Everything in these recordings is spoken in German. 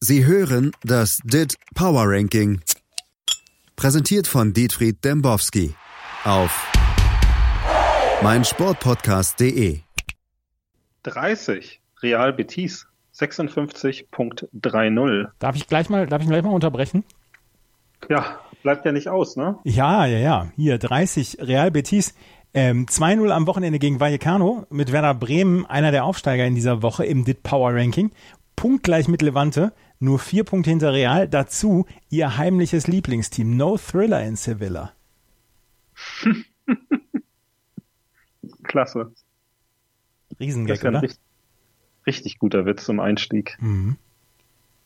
Sie hören das DIT Power Ranking. Präsentiert von Dietfried Dembowski auf meinsportpodcast.de. 30 Real Betis 56.30. Darf ich gleich mal, darf ich gleich mal unterbrechen? Ja, bleibt ja nicht aus, ne? Ja, ja, ja. Hier 30 Real Betis. Ähm, 2-0 am Wochenende gegen Vallecano mit Werder Bremen, einer der Aufsteiger in dieser Woche im DIT Power Ranking. Punktgleich mit Levante, nur vier Punkte hinter Real. Dazu ihr heimliches Lieblingsteam, No Thriller in Sevilla. Klasse. Riesengag, oder? Richtig, richtig, guter Witz zum Einstieg. Mhm.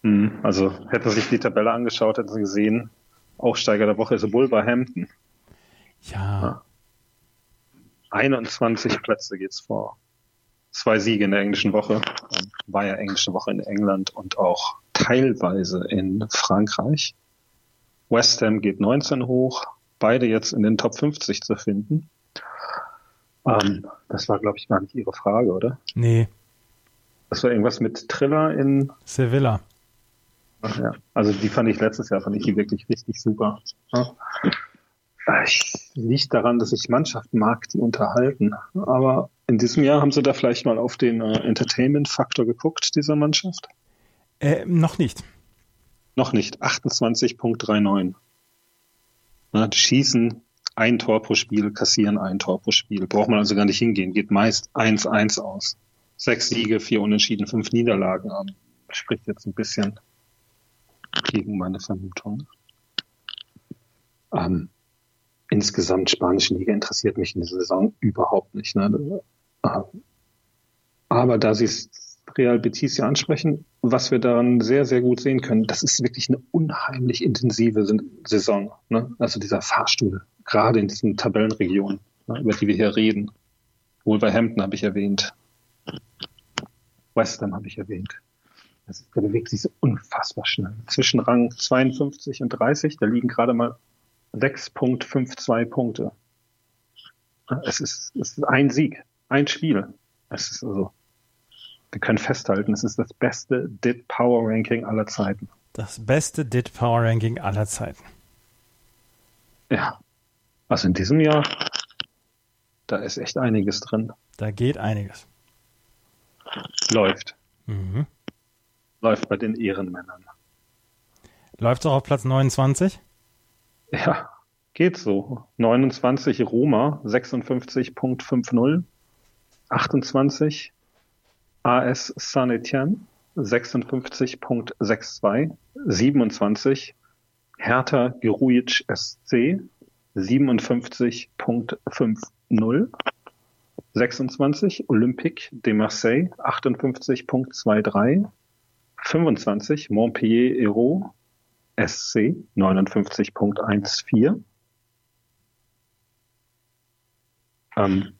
Mhm. Also hätte sich die Tabelle angeschaut, hätte sie gesehen, Aufsteiger der Woche ist Wolverhampton. Ja. ja. 21 Plätze geht's vor. Zwei Siege in der englischen Woche. War ja englische Woche in England und auch teilweise in Frankreich. West Ham geht 19 hoch. Beide jetzt in den Top 50 zu finden. Ähm, das war, glaube ich, gar nicht Ihre Frage, oder? Nee. Das war irgendwas mit Triller in Sevilla. Ach ja. Also die fand ich letztes Jahr, fand ich die wirklich richtig super. Ja. Liegt daran, dass ich Mannschaften mag, die unterhalten. Aber in diesem Jahr haben sie da vielleicht mal auf den äh, Entertainment-Faktor geguckt, dieser Mannschaft? Äh, noch nicht. Noch nicht. 28.39. die schießen ein Tor pro Spiel, kassieren ein Tor pro Spiel. Braucht man also gar nicht hingehen. Geht meist 1-1 aus. Sechs Siege, vier Unentschieden, fünf Niederlagen. Spricht jetzt ein bisschen gegen meine Vermutung. Ähm, insgesamt spanische Liga interessiert mich in dieser Saison überhaupt nicht. Ne? Aber da Sie es Real Betis ja ansprechen, was wir daran sehr, sehr gut sehen können, das ist wirklich eine unheimlich intensive Saison. Ne? Also dieser Fahrstuhl, gerade in diesen Tabellenregionen, ne, über die wir hier reden. Wolverhampton habe ich erwähnt. West Ham habe ich erwähnt. Das bewegt sich so unfassbar schnell. Zwischen Rang 52 und 30, da liegen gerade mal 6.52 Punkte. Es ist, es ist ein Sieg, ein Spiel. Es ist also, wir können festhalten, es ist das beste DIT Power Ranking aller Zeiten. Das beste DIT Power Ranking aller Zeiten. Ja. Also in diesem Jahr, da ist echt einiges drin. Da geht einiges. Läuft. Mhm. Läuft bei den Ehrenmännern. Läuft auch auf Platz 29? Ja, geht so. 29 Roma, 56.50. 28 AS Saint-Etienne, 56.62. 27 Hertha Gerujic SC, 57.50. 26 Olympique de Marseille, 58.23. 25 Montpellier Hérault SC 59.14. Ähm,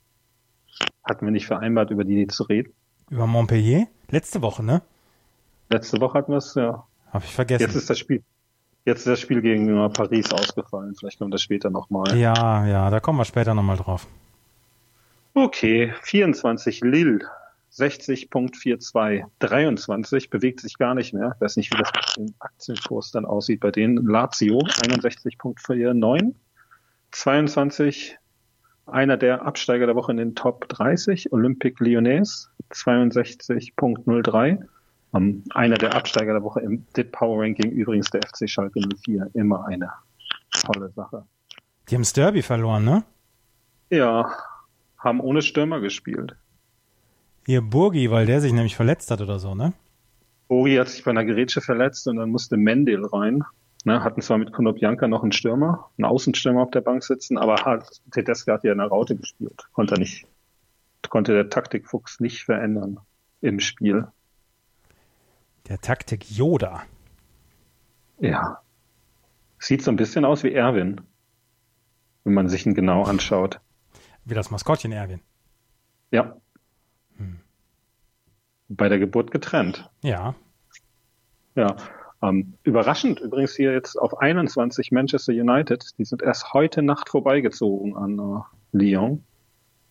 hatten wir nicht vereinbart, über die zu reden? Über Montpellier? Letzte Woche, ne? Letzte Woche hatten wir es, ja. Hab ich vergessen. Jetzt ist das Spiel. Jetzt ist das Spiel gegen Paris ausgefallen. Vielleicht kommt das später nochmal. Ja, ja, da kommen wir später nochmal drauf. Okay, 24 Lille 60.42. 23 bewegt sich gar nicht mehr. Ich weiß nicht, wie das mit dem Aktienkurs dann aussieht bei denen. Lazio 61.49. 22 einer der Absteiger der Woche in den Top 30, Olympique Lyonnais 62.03. Um, einer der Absteiger der Woche im DIT Power Ranking, übrigens der FC Schalke 04. Immer eine tolle Sache. Die haben das Derby verloren, ne? Ja, haben ohne Stürmer gespielt. Hier Burgi, weil der sich nämlich verletzt hat oder so, ne? Burgi hat sich bei einer Gerätsche verletzt und dann musste Mendel rein. Ne, hatten zwar mit Konopianka noch einen Stürmer, einen Außenstürmer auf der Bank sitzen, aber hat, Tedesco hat ja in der Raute gespielt. Konnte nicht, konnte der Taktikfuchs nicht verändern im Spiel. Der Taktik Yoda. Ja. Sieht so ein bisschen aus wie Erwin, wenn man sich ihn genau anschaut. Wie das Maskottchen Erwin. Ja. Hm. Bei der Geburt getrennt. Ja. Ja. Ähm, überraschend übrigens hier jetzt auf 21 Manchester United. Die sind erst heute Nacht vorbeigezogen an äh, Lyon.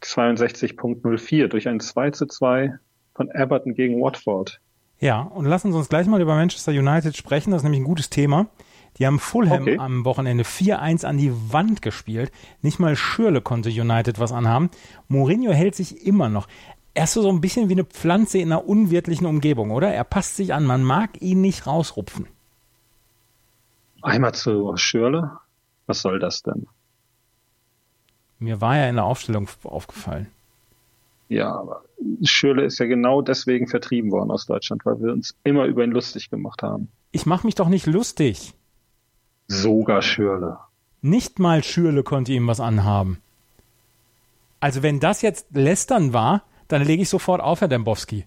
62.04 durch ein 2 zu 2 von Everton gegen Watford. Ja, und lassen Sie uns gleich mal über Manchester United sprechen. Das ist nämlich ein gutes Thema. Die haben Fulham Okay. am Wochenende 4-1 an die Wand gespielt. Nicht mal Schürle konnte United was anhaben. Mourinho hält sich immer noch. Er ist so ein bisschen wie eine Pflanze in einer unwirtlichen Umgebung, oder? Er passt sich an. Man mag ihn nicht rausrupfen. Einmal zu Schürle. Was soll das denn? Mir war ja in der Aufstellung aufgefallen. Ja, aber Schürle ist ja genau deswegen vertrieben worden aus Deutschland, weil wir uns immer über ihn lustig gemacht haben. Ich mache mich doch nicht lustig. Sogar Schürle. Nicht mal Schürle konnte ihm was anhaben. Also wenn das jetzt Lästern war, dann lege ich sofort auf, Herr Dembowski.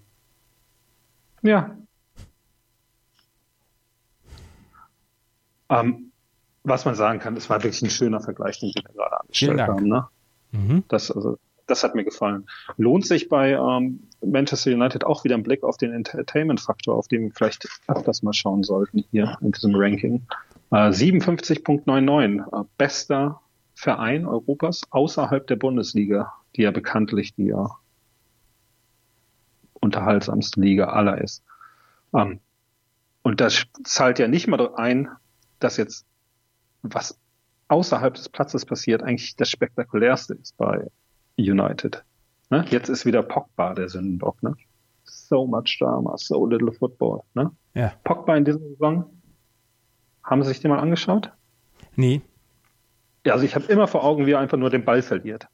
Ja. Ähm, was man sagen kann, es war wirklich ein schöner Vergleich, den wir da gerade Vielen angestellt Dank. haben. Ne? Mhm. Das, also, das hat mir gefallen. Lohnt sich bei ähm, Manchester United auch wieder ein Blick auf den Entertainment-Faktor, auf den wir vielleicht öfters mal schauen sollten hier in diesem Ranking. Äh, 57.99, äh, bester Verein Europas außerhalb der Bundesliga, die ja bekanntlich die ja unterhaltsamste Liga aller ist. Ähm, und das zahlt ja nicht mal ein, dass jetzt was außerhalb des Platzes passiert, eigentlich das spektakulärste ist bei United. Ne? Jetzt ist wieder Pogba der Sündenbock. Ne? So much drama, so little football. Ne? Ja. Pogba in dieser Saison, haben Sie sich den mal angeschaut? Nee. Ja, also ich habe immer vor Augen, wie er einfach nur den Ball verliert.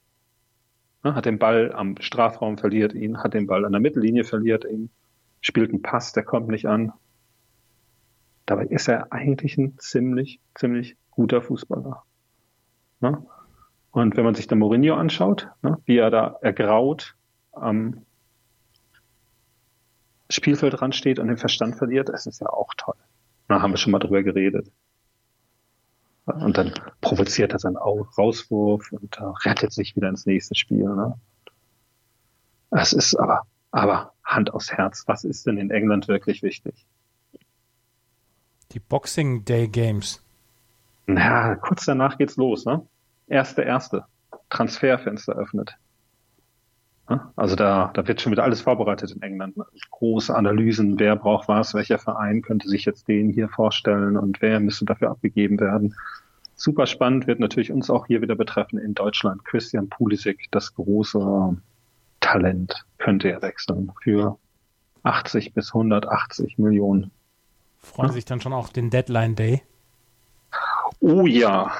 Ne? Hat den Ball am Strafraum, verliert ihn, hat den Ball an der Mittellinie, verliert ihn, spielt einen Pass, der kommt nicht an. Dabei ist er eigentlich ein ziemlich, ziemlich guter Fußballer. Ne? Und wenn man sich dann Mourinho anschaut, ne, wie er da ergraut am Spielfeldrand steht und den Verstand verliert, das ist ja auch toll. Da haben wir schon mal drüber geredet. Und dann provoziert er seinen Au- Rauswurf und äh, rettet sich wieder ins nächste Spiel. Ne? Es ist aber, aber Hand aufs Herz. Was ist denn in England wirklich wichtig? Die Boxing Day Games. Na, kurz danach geht's los, ne? Erste, erste. Transferfenster öffnet. Ne? Also da, da wird schon wieder alles vorbereitet in England. ne? Große Analysen, wer braucht was, welcher Verein könnte sich jetzt den hier vorstellen und wer müsste dafür abgegeben werden. Super spannend wird natürlich uns auch hier wieder betreffen in Deutschland. Christian Pulisic, das große Talent, könnte er wechseln für 80 bis 180 Millionen. Freuen Ja. sich dann schon auf den Deadline Day. Oh ja.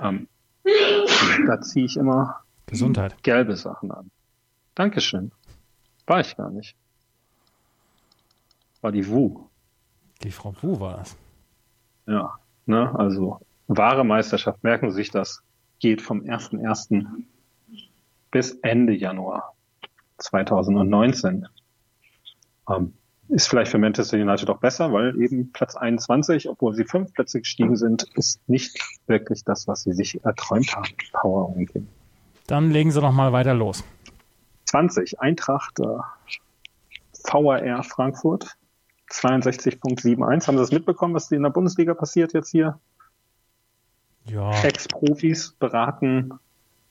Ähm, da ziehe ich immer Gesundheit. gelbe Sachen an. Dankeschön. War ich gar nicht. War die Wu. Die Frau Wu war das. Ja. Ne? Also wahre Meisterschaft, merken Sie sich das, geht vom 1.1. bis Ende Januar 2019. Ähm, ist vielleicht für Manchester United auch besser, weil eben Platz 21, obwohl sie fünf Plätze gestiegen sind, ist nicht wirklich das, was sie sich erträumt haben. Power Ranking. Dann legen Sie noch mal weiter los. 20, Eintracht äh, VAR Frankfurt, 62.71. Haben Sie das mitbekommen, was in der Bundesliga passiert jetzt hier? Ja. Ex-Profis beraten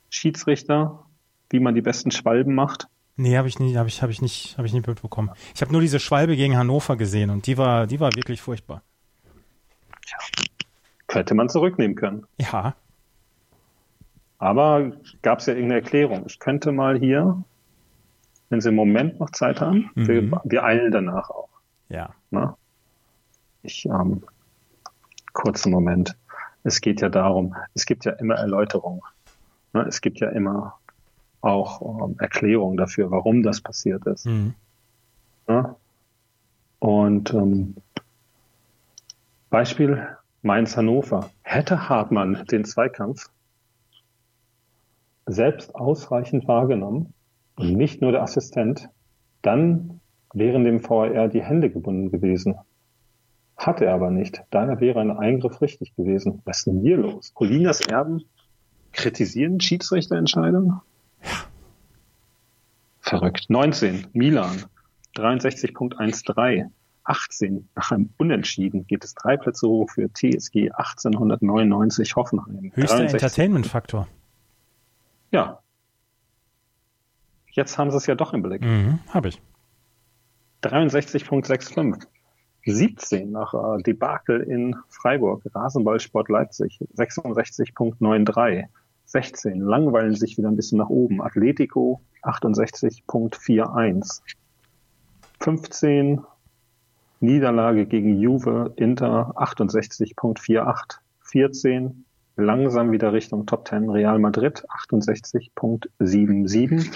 Schiedsrichter, wie man die besten Schwalben macht. Nee, habe ich nicht, habe ich, habe ich nicht, habe ich nicht mitbekommen. Ich habe nur diese Schwalbe gegen Hannover gesehen und die war, die war wirklich furchtbar. Hätte man zurücknehmen können. Ja. Aber gab es ja irgendeine Erklärung. Ich könnte mal hier, wenn Sie im Moment noch Zeit haben, Mhm. wir, wir eilen danach auch. Ja. Ne? Ich, ähm, kurzen Moment. Es geht ja darum, es gibt ja immer Erläuterungen. Ne? Es gibt ja immer auch ähm, Erklärungen dafür, warum das passiert ist. Mhm. Ne? Und ähm, Beispiel Mainz-Hannover. Hätte Hartmann den Zweikampf selbst ausreichend wahrgenommen und nicht nur der Assistent, dann wären dem VAR die Hände gebunden gewesen. Hat er aber nicht. Daher wäre ein Eingriff richtig gewesen. Was ist denn hier los? Colinas Erben kritisieren Schiedsrichterentscheidungen? Verrückt. 19, Milan, 63.13. 18, nach einem Unentschieden geht es drei Plätze hoch für TSG 1899 Hoffenheim. Höchster 63. Entertainment-Faktor. Ja. Jetzt haben sie es ja doch im Blick. Mhm, habe ich. 63.65. 17 nach äh, Debakel in Freiburg, Rasenballsport Leipzig, 66.93. 16 langweilen sich wieder ein bisschen nach oben, Atletico 68.41. 15 Niederlage gegen Juve, Inter 68.48. 14 langsam wieder Richtung Top 10 Real Madrid 68.77.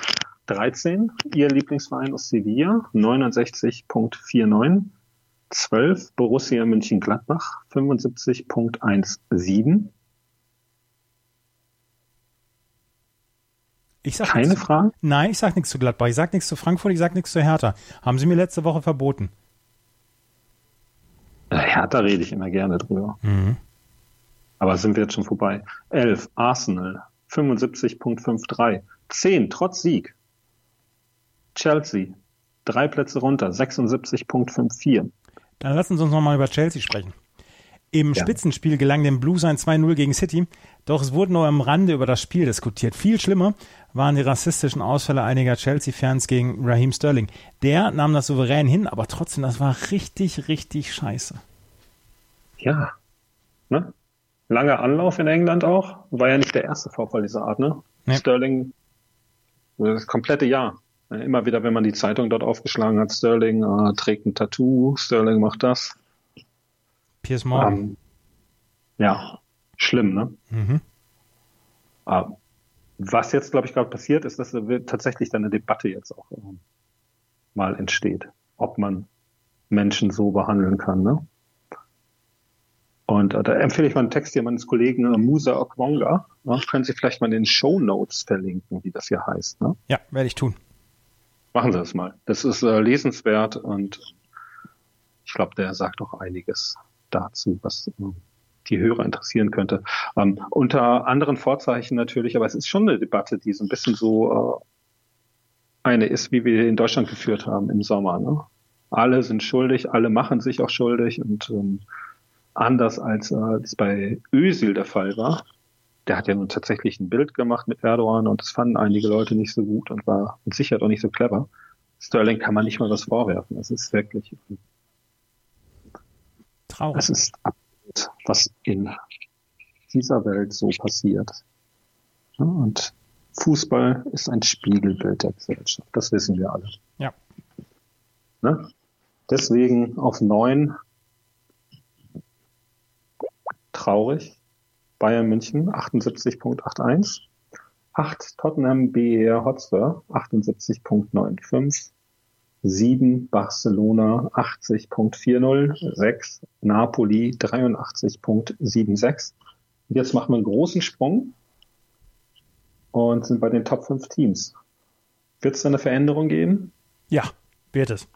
13 ihr Lieblingsverein aus Sevilla 69.49. 12 Borussia München-Gladbach 75.17. Ich sag Keine nichts. Fragen? Nein, ich sag nichts zu Gladbach. Ich sag nichts zu Frankfurt, ich sag nichts zu Hertha. Haben sie mir letzte Woche verboten. Hertha rede ich immer gerne drüber. Mhm. Aber sind wir jetzt schon vorbei. 11 Arsenal 75.53. 10 trotz Sieg. Chelsea drei Plätze runter 76.54. Dann lassen Sie uns nochmal über Chelsea sprechen. Im Ja. Spitzenspiel gelang dem Blues ein 2-0 gegen City, doch es wurde nur am Rande über das Spiel diskutiert. Viel schlimmer waren die rassistischen Ausfälle einiger Chelsea-Fans gegen Raheem Sterling. Der nahm das souverän hin, aber trotzdem, das war richtig, richtig scheiße. Ja. Ne? Langer Anlauf in England auch. War ja nicht der erste Vorfall dieser Art, ne? Nee. Sterling, das komplette Jahr. Immer wieder, wenn man die Zeitung dort aufgeschlagen hat, Sterling äh, trägt ein Tattoo, Sterling macht das. Piers Morgan. Ähm, ja, schlimm, ne? Mhm. Ähm, was jetzt, glaube ich, gerade passiert, ist, dass tatsächlich dann eine Debatte jetzt auch ähm, mal entsteht, ob man Menschen so behandeln kann, ne? Und äh, da empfehle ich mal einen Text hier meines Kollegen äh, Musa Okwonga. Ne? Können Sie vielleicht mal in den Show Notes verlinken, wie das hier heißt. Ne? Ja, werde ich tun. Machen Sie das mal. Das ist äh, lesenswert und ich glaube, der sagt auch einiges dazu, was äh, die Hörer interessieren könnte. Ähm, unter anderen Vorzeichen natürlich, aber es ist schon eine Debatte, die so ein bisschen so äh, eine ist, wie wir in Deutschland geführt haben im Sommer. Ne? Alle sind schuldig, alle machen sich auch schuldig und ähm, anders als äh, es bei Özil der Fall war. Der hat ja nun tatsächlich ein Bild gemacht mit Erdogan und das fanden einige Leute nicht so gut und war mit Sicherheit auch nicht so clever. Sterling kann man nicht mal was vorwerfen. Das ist wirklich, Traurig. das ist absurd, was in dieser Welt so passiert. Ja, und Fußball ist ein Spiegelbild der Gesellschaft. Das wissen wir alle. Ja. Ne? Deswegen auf neun traurig. Bayern München 78.81. 8 Tottenham BR Hotspur 78.95. 7 Barcelona 80.40. 6 Napoli 83.76. Und jetzt machen wir einen großen Sprung und sind bei den Top 5 Teams. Wird es da eine Veränderung geben? Ja, wird es.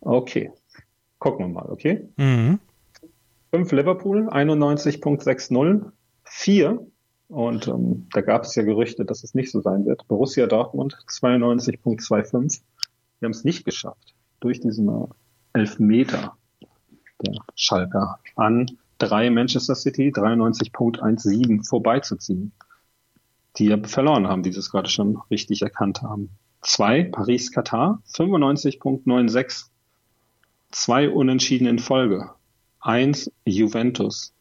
Okay. Gucken wir mal, okay? Mhm. 5 Liverpool, 91.60. 4, und ähm, da gab es ja Gerüchte, dass es nicht so sein wird. Borussia Dortmund, 92.25. Wir haben es nicht geschafft, durch diesen äh, Elfmeter der Schalker an drei Manchester City, 93.17 vorbeizuziehen. Die ja verloren haben, die das gerade schon richtig erkannt haben. Zwei Paris-Katar, 95.96. Zwei Unentschieden in Folge. Eins Juventus,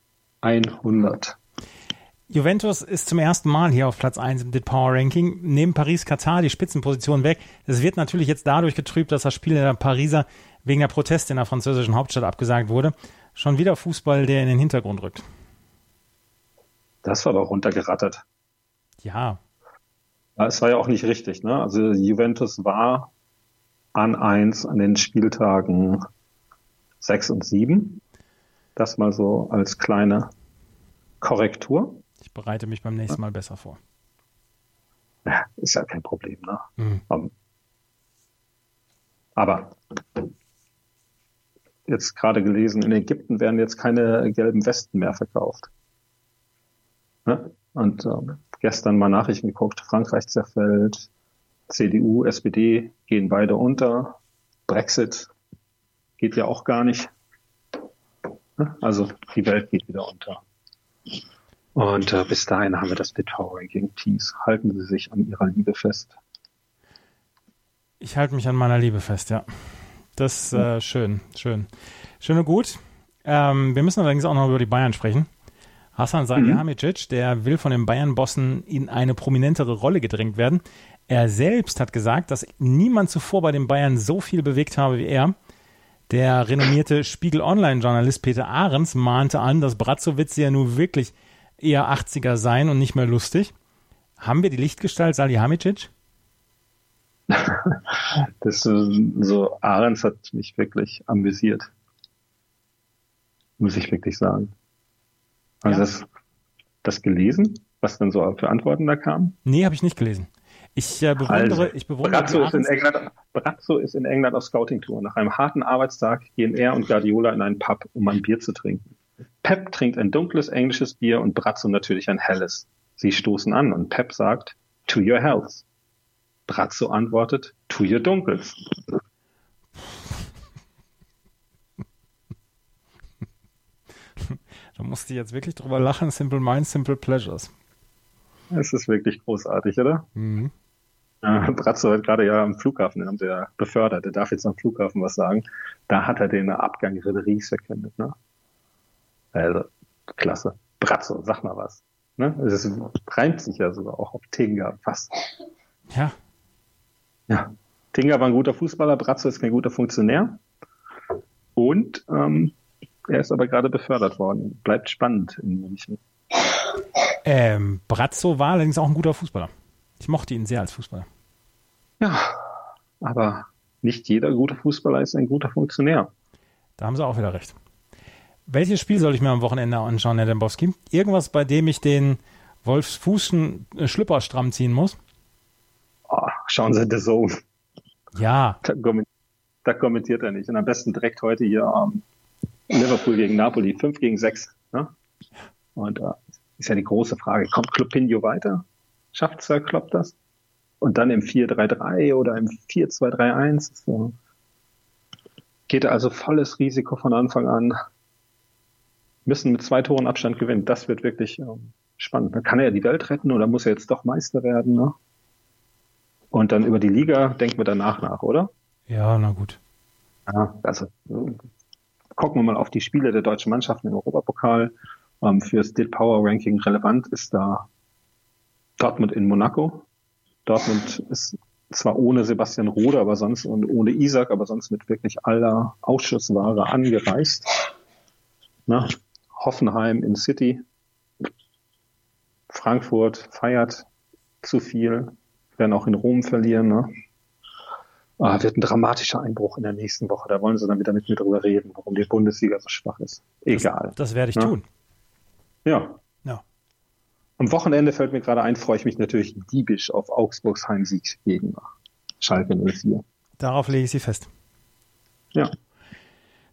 100. Juventus ist zum ersten Mal hier auf Platz 1 im DIT Power Ranking. Neben Paris-Katar die Spitzenposition weg. Das wird natürlich jetzt dadurch getrübt, dass das Spiel der Pariser wegen der Proteste in der französischen Hauptstadt abgesagt wurde. Schon wieder Fußball, der in den Hintergrund rückt. Das war doch runtergerattert. Ja, Es war ja auch nicht richtig. Ne? Also Juventus war an eins an den Spieltagen sechs und sieben. Das mal so als kleine Korrektur. ich bereite mich beim nächsten Mal besser vor. Ja, ist ja kein Problem. Ne? Mhm. Ähm, Aber jetzt gerade gelesen, in Ägypten werden jetzt keine gelben Westen mehr verkauft. Ne? Und ähm, gestern mal Nachrichten geguckt, Frankreich zerfällt, CDU, SPD gehen beide unter, Brexit geht ja auch gar nicht. Ne? Also die Welt geht wieder unter. Und äh, bis dahin haben wir das Bitpower Ranking Tees. Halten Sie sich an Ihrer Liebe fest. Ich halte mich an meiner Liebe fest, ja. Das ist äh, schön, schön. Schön und gut. Ähm, wir müssen allerdings auch noch über die Bayern sprechen. Hassan Salihamidzic, der will von den Bayern-Bossen in eine prominentere Rolle gedrängt werden. Er selbst hat gesagt, dass niemand zuvor bei den Bayern so viel bewegt habe wie er. Der renommierte Spiegel Online-Journalist Peter Ahrens mahnte an, dass Bratzowitz ja nun wirklich eher 80er seien und nicht mehr lustig. Haben wir die Lichtgestalt Salihamidzic? das so Ahrens hat mich wirklich amüsiert. Muss ich wirklich sagen. Also ja. das, das gelesen, was dann so für Antworten da kamen? Nee, habe ich nicht gelesen. Ich äh, bewundere, also, ich bewundere Brazzo ist, in England, Brazzo ist in England auf Scouting-Tour. Nach einem harten Arbeitstag gehen er und Guardiola in einen Pub, um ein Bier zu trinken. Pep trinkt ein dunkles englisches Bier und Brazzo natürlich ein helles. Sie stoßen an und Pep sagt, to your health. Brazzo antwortet, to your dunkles. Da musste ich jetzt wirklich drüber lachen. Simple Minds, Simple Pleasures. Es ist wirklich großartig, oder? Mhm. Äh, Brazzo hat gerade ja am Flughafen, den haben sie ja befördert, der darf jetzt am Flughafen was sagen. Da hat er den Abgang Riederis verkündet, ne? Also, klasse. Brazzo, sag mal was. Ne? Es reimt sich ja sogar auch auf Tinga fast. Ja. Ja. Tinga war ein guter Fußballer, Brazzo ist kein guter Funktionär. Und ähm, er ist aber gerade befördert worden. Bleibt spannend in München. Ähm, Brazzo war allerdings auch ein guter Fußballer. Ich mochte ihn sehr als Fußballer. Ja, aber nicht jeder gute Fußballer ist ein guter Funktionär. Da haben sie auch wieder recht. Welches Spiel soll ich mir am Wochenende anschauen, Herr Dembowski? Irgendwas, bei dem ich den Wolfsfußen äh, Schlüpper stramm ziehen muss? Oh, schauen Sie The Zone. Ja. Da, da, kommentiert er nicht. Und am besten direkt heute hier um, Liverpool gegen Napoli, 5 gegen 6. Ne? Und äh, ist ja die große Frage, kommt Clubinho weiter? Schafft Sir Klopp das? Und dann im 4-3-3 oder im 4-2-3-1? So. Geht er also volles Risiko von Anfang an. Müssen mit zwei Toren Abstand gewinnen. Das wird wirklich ähm, spannend. Dann kann er die Welt retten oder muss er jetzt doch Meister werden? Ne? Und dann über die Liga denken wir danach nach, oder? Ja, na gut. Ja, also gucken wir mal auf die Spiele der deutschen Mannschaften im Europapokal. Ähm, fürs Did Power Ranking relevant ist da Dortmund in Monaco. Dortmund ist zwar ohne Sebastian Rode, aber sonst und ohne Isaac, aber sonst mit wirklich aller Ausschussware angereist. Na, Hoffenheim in City. Frankfurt feiert zu viel, werden auch in Rom verlieren. Ne? Ah, wird ein dramatischer Einbruch in der nächsten Woche. Da wollen sie dann wieder mit mir drüber reden, warum die Bundesliga so schwach ist. Egal. Das, das werde ich ne? tun. Ja. Am Wochenende fällt mir gerade ein, freue ich mich natürlich diebisch auf Augsburgs Heimsieg gegen Schalke 04. Darauf lege ich Sie fest. Ja.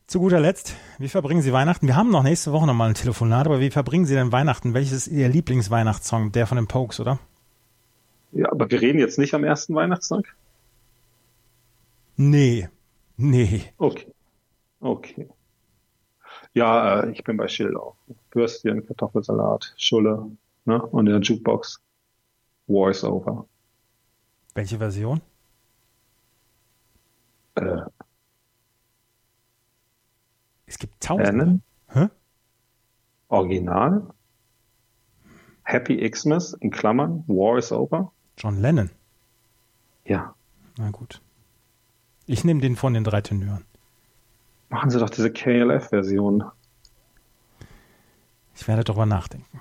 Zu guter Letzt, wie verbringen Sie Weihnachten? Wir haben noch nächste Woche nochmal ein Telefonat, aber wie verbringen Sie denn Weihnachten? Welches ist Ihr Lieblingsweihnachtssong? Der von den Pokes, oder? Ja, aber wir reden jetzt nicht am ersten Weihnachtstag? Nee. Nee. Okay. Okay. Ja, äh, ich bin bei Schilder. Würstchen, Kartoffelsalat, Schulle ne? und in der Jukebox Voice Over. Welche Version? Äh, es gibt tausend. Hä? Original. Happy Xmas in Klammern, War is Over. John Lennon. Ja. Na gut. Ich nehme den von den drei Tenören. Machen Sie doch diese KLF-Version. Ich werde darüber nachdenken.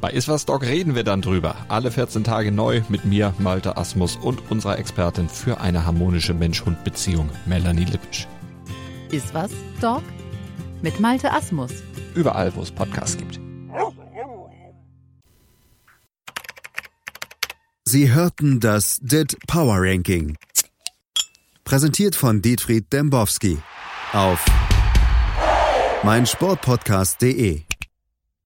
Bei Iswas Dog reden wir dann drüber. Alle 14 Tage neu mit mir, Malte Asmus und unserer Expertin für eine harmonische Mensch-Hund-Beziehung, Melanie Lippisch. Iswas Dog mit Malte Asmus. Überall, wo es Podcasts gibt. Sie hörten das DIT Power Ranking. Präsentiert von Dietfried Dembowski auf meinsportpodcast.de.